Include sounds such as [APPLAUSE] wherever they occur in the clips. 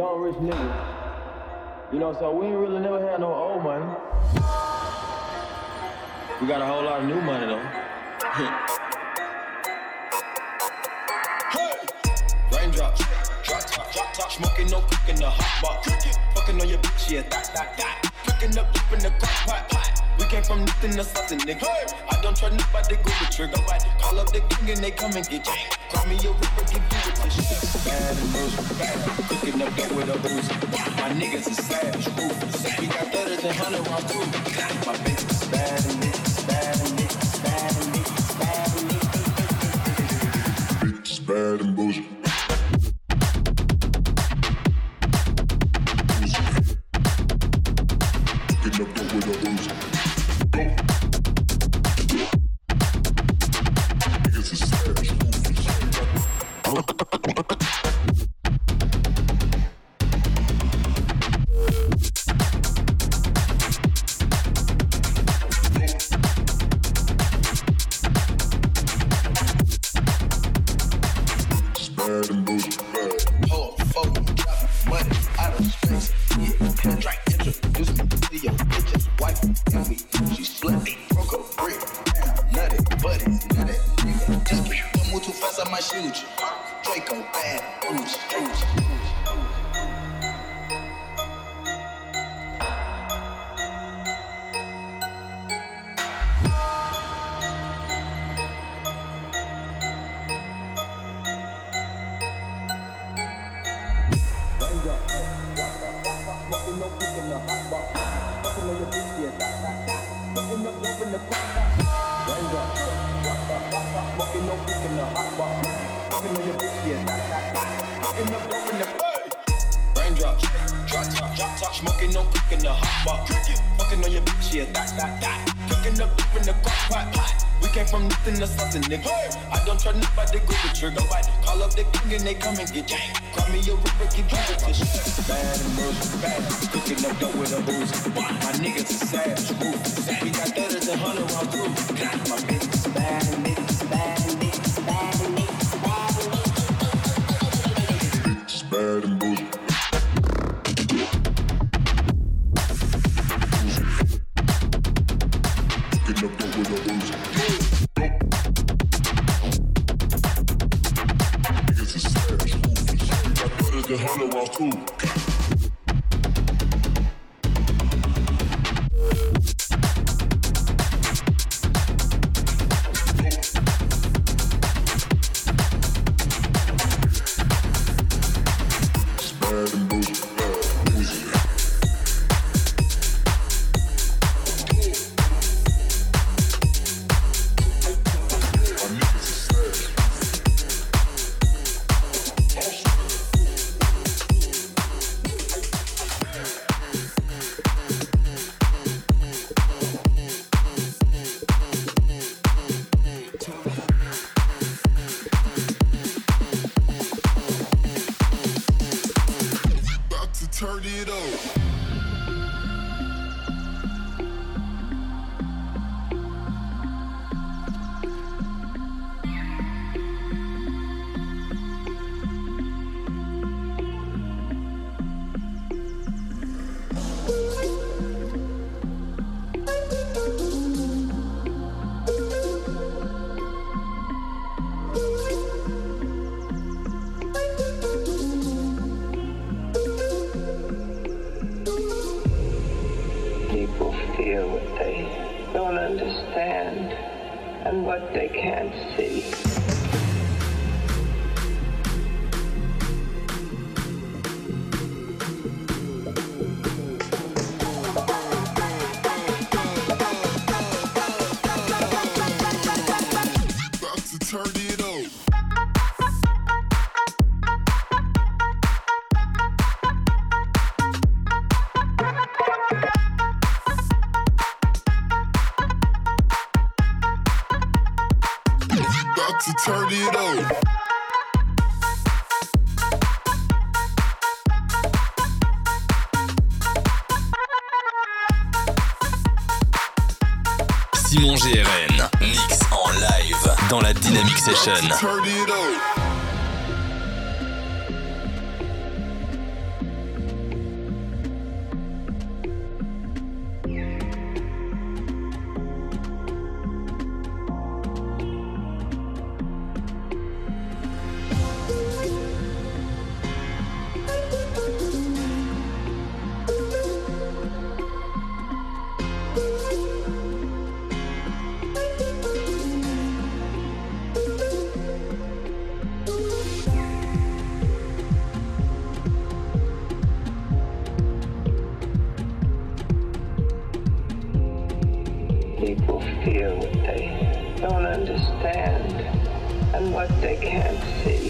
young rich nigga. You know, so we ain't really never had no old money. We got a whole lot of new money though. [LAUGHS] Hey! Raindrops, drop top, drop top, smoking, no cooking, the hot box. Fucking on your bitch, yeah, that, that, that. Cooking up in the crock pot, pot. We came from nothing to something, nigga. Hey. I don't try nobody, go the trigger. Right. Call up the king and they come and get you. Call me a ripper, give you a tissue. Bad and bullshit, bad. Cooking up dope with a booze. My niggas is savage, ruthless. We got thudders and hundred round too. My bitch is bad and bitch bad and bitch bad and bitch bad and bitch. Bitch is bad and bullshit. Up with a booze. Niggas Raindrops, drop top, drop top, smoking, no cooking, the hot box. Fucking on your bitch, yeah, that, that, that. Cooking up in the crock pot, pot. We came from nothing to something, nigga. I don't try nobody, go the trigger. Call up the king and they come and get you. Call me a ripper, give you a tissue. Bad and bullshit, bad. Cooking up dope with a booze. My niggas is savage, ruthless. We got thudders and hundred round too. My bitch thudders and too. To turn it. Simon GRN, mix en live dans la Dynamic Session. Understand and what they can't see.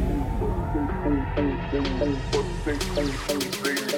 This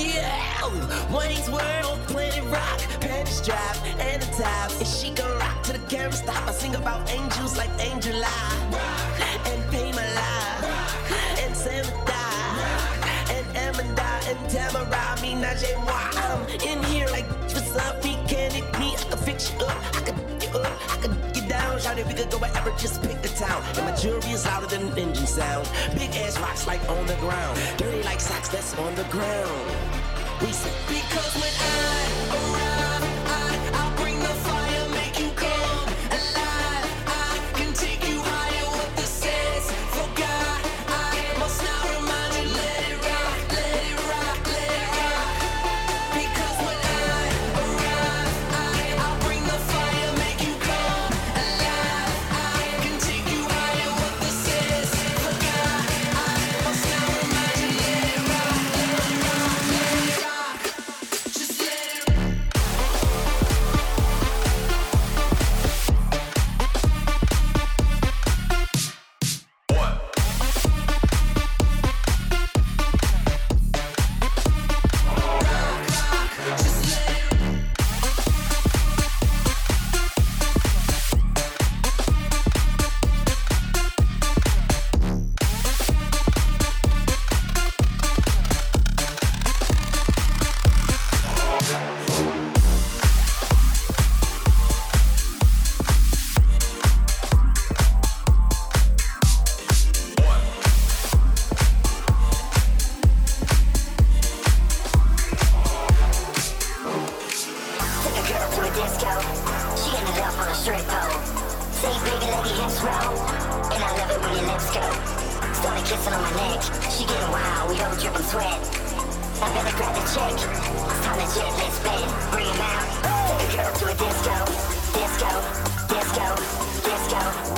Yeah, Wayne's World, Planet Rock, Penny's Drive, and the top. And she gon' rock to the camera stop. I sing about angels like Angel Eye. Rock. And Pay My Life. And Samantha. And Amanda and Tamara. Me, Najee, moi. I'm in here like, what's up? Me, can it me? I can fix you up. I can you up. I can get down. Shout it, we could go wherever, just pick the town. And my jewelry is louder than an engine sound. Big ass rocks like on the ground. Dirty like socks that's on the ground. We said because when I strippo. Say baby let your hips roll. And I love it when your lips go. Started kissing on my neck. She getting wild, we both dripping sweat. I better grab the chick. It's time to jet, let's spin. Bring him out. Take a girl to a disco. Disco, disco, disco.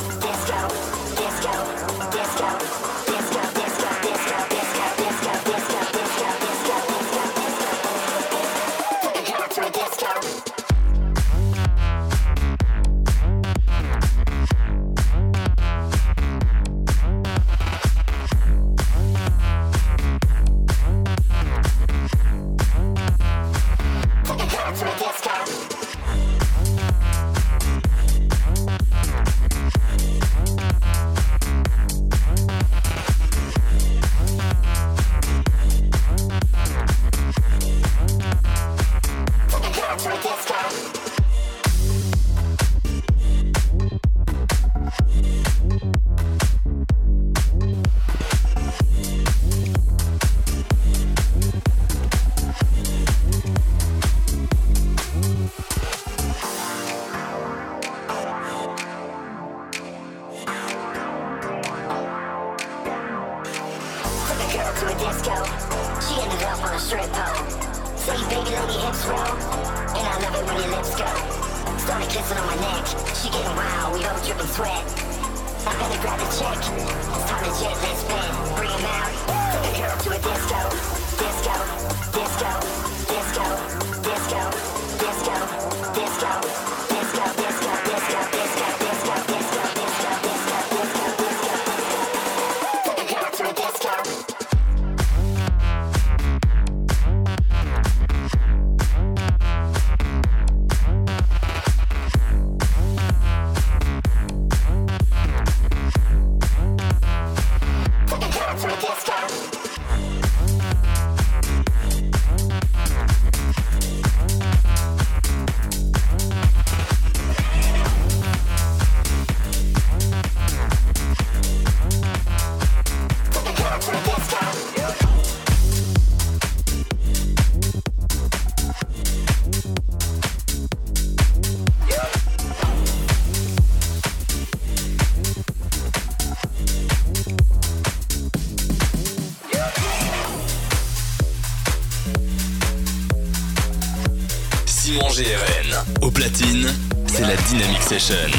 Edition.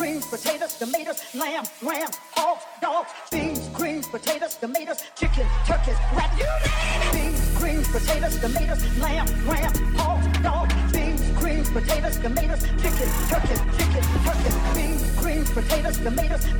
Beans, potatoes, tomatoes, lamb, ram, hogs, dogs, beans, greens, potatoes, tomatoes,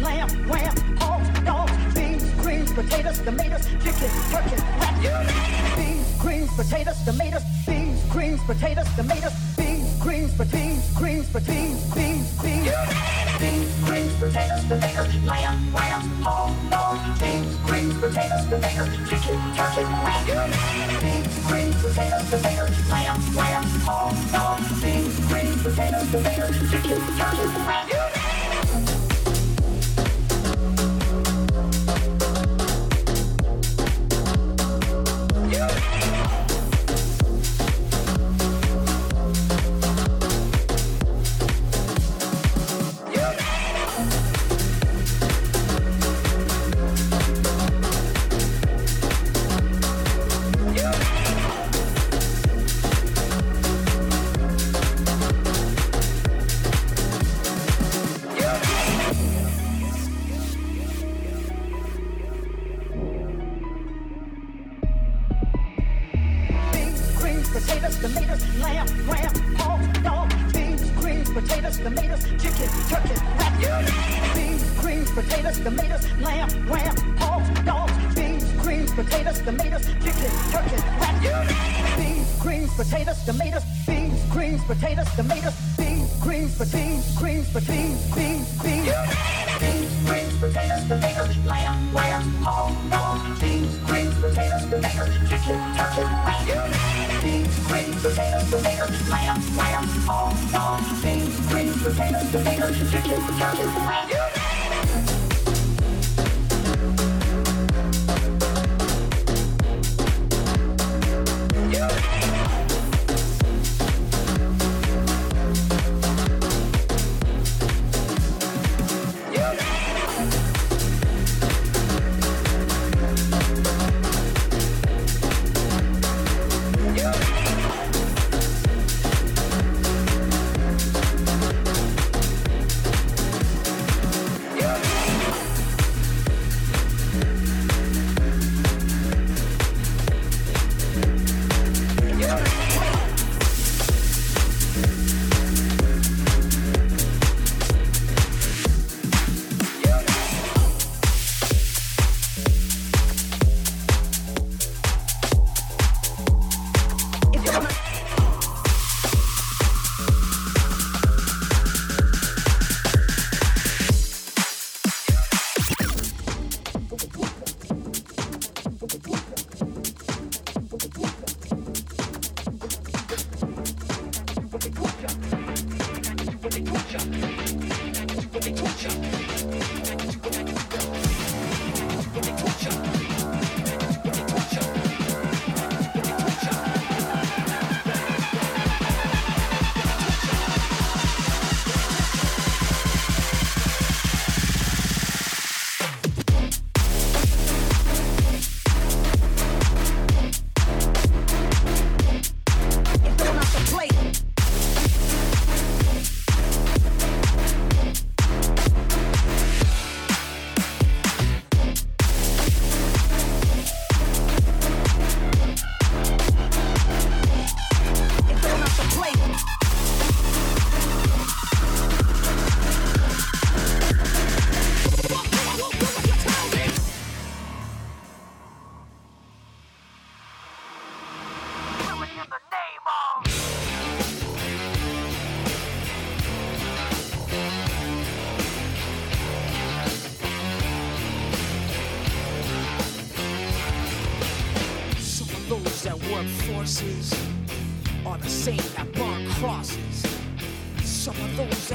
lamb, lamb, hogs, dogs, beans, greens, potatoes, tomatoes, chicken, turkey, rat, you name it. Beans, greens, potatoes, tomatoes, beans, greens, potatoes, tomatoes, beans, greens, potatoes, greens, potatoes, beans, beans. You name it. Beans, greens, potatoes, tomatoes, lamb, lamb, hogs, dogs, beans, greens, potatoes, tomatoes, chicken, turkey, you name it. Beans, greens, potatoes, tomatoes, lamb, lamb, hogs, dogs, beans, greens, potatoes, tomatoes, chicken, turkey, potatoes, tomatoes, beans, greens, potatoes, tomatoes, beans, greens, beans, greens, beans, beans, beans. Beans, greens, potatoes, tomatoes, lamb, lamb, hog, dog. Beans, greens, potatoes, tomatoes, chicken, turkey, rat. Beans, greens, potatoes, tomatoes, lamb, lamb, hog, dog. Beans, greens, potatoes, tomatoes, chicken, turkey, rat.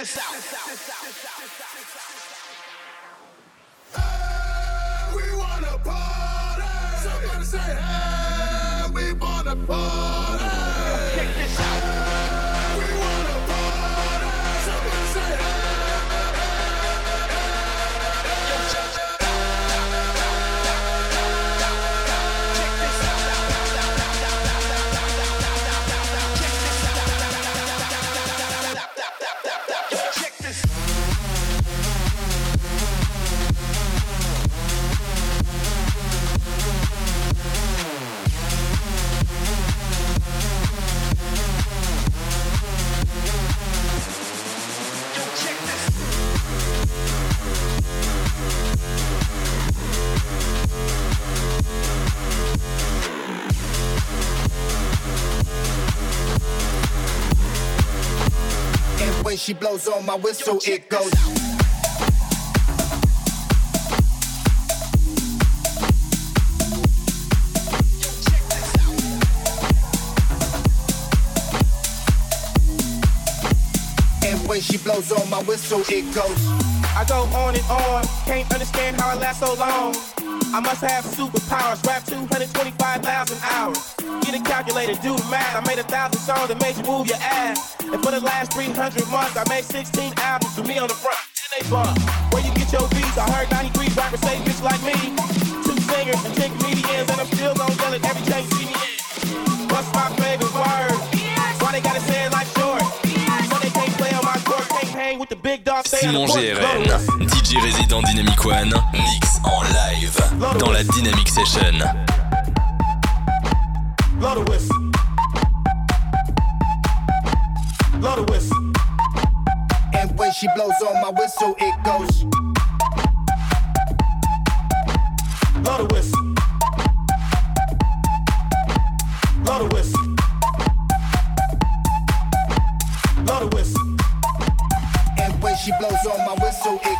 This out. Hey, we wanna party. Somebody say, hey, we wanna party. She blows on my whistle, it goes. And when she blows on my whistle, it goes. I go on and on, can't understand how I last so long. I must have superpowers, rap 225,000 hours. Get a calculator, do the math. I made a thousand songs that made you move your ass. And for the last 300 months, I made 16 albums with me on the front. And they bump. Where you get your beats? I heard 93 rappers say bitch like me. Two singers and 10 comedians, and I'm still gonna yell it every time you see me in. What's my favorite word? Why they gotta say it like short? So they can't play on my court, can't hang with the big dogs. Simon. GRN, DJ résident Dynamic One, mix en live dans la Dynamic Session. Blow the whistle. Blow the whistle. And when she blows on my whistle, it goes. Blow the whistle. Blow the whistle. Blow the whistle. And when she blows on my whistle, it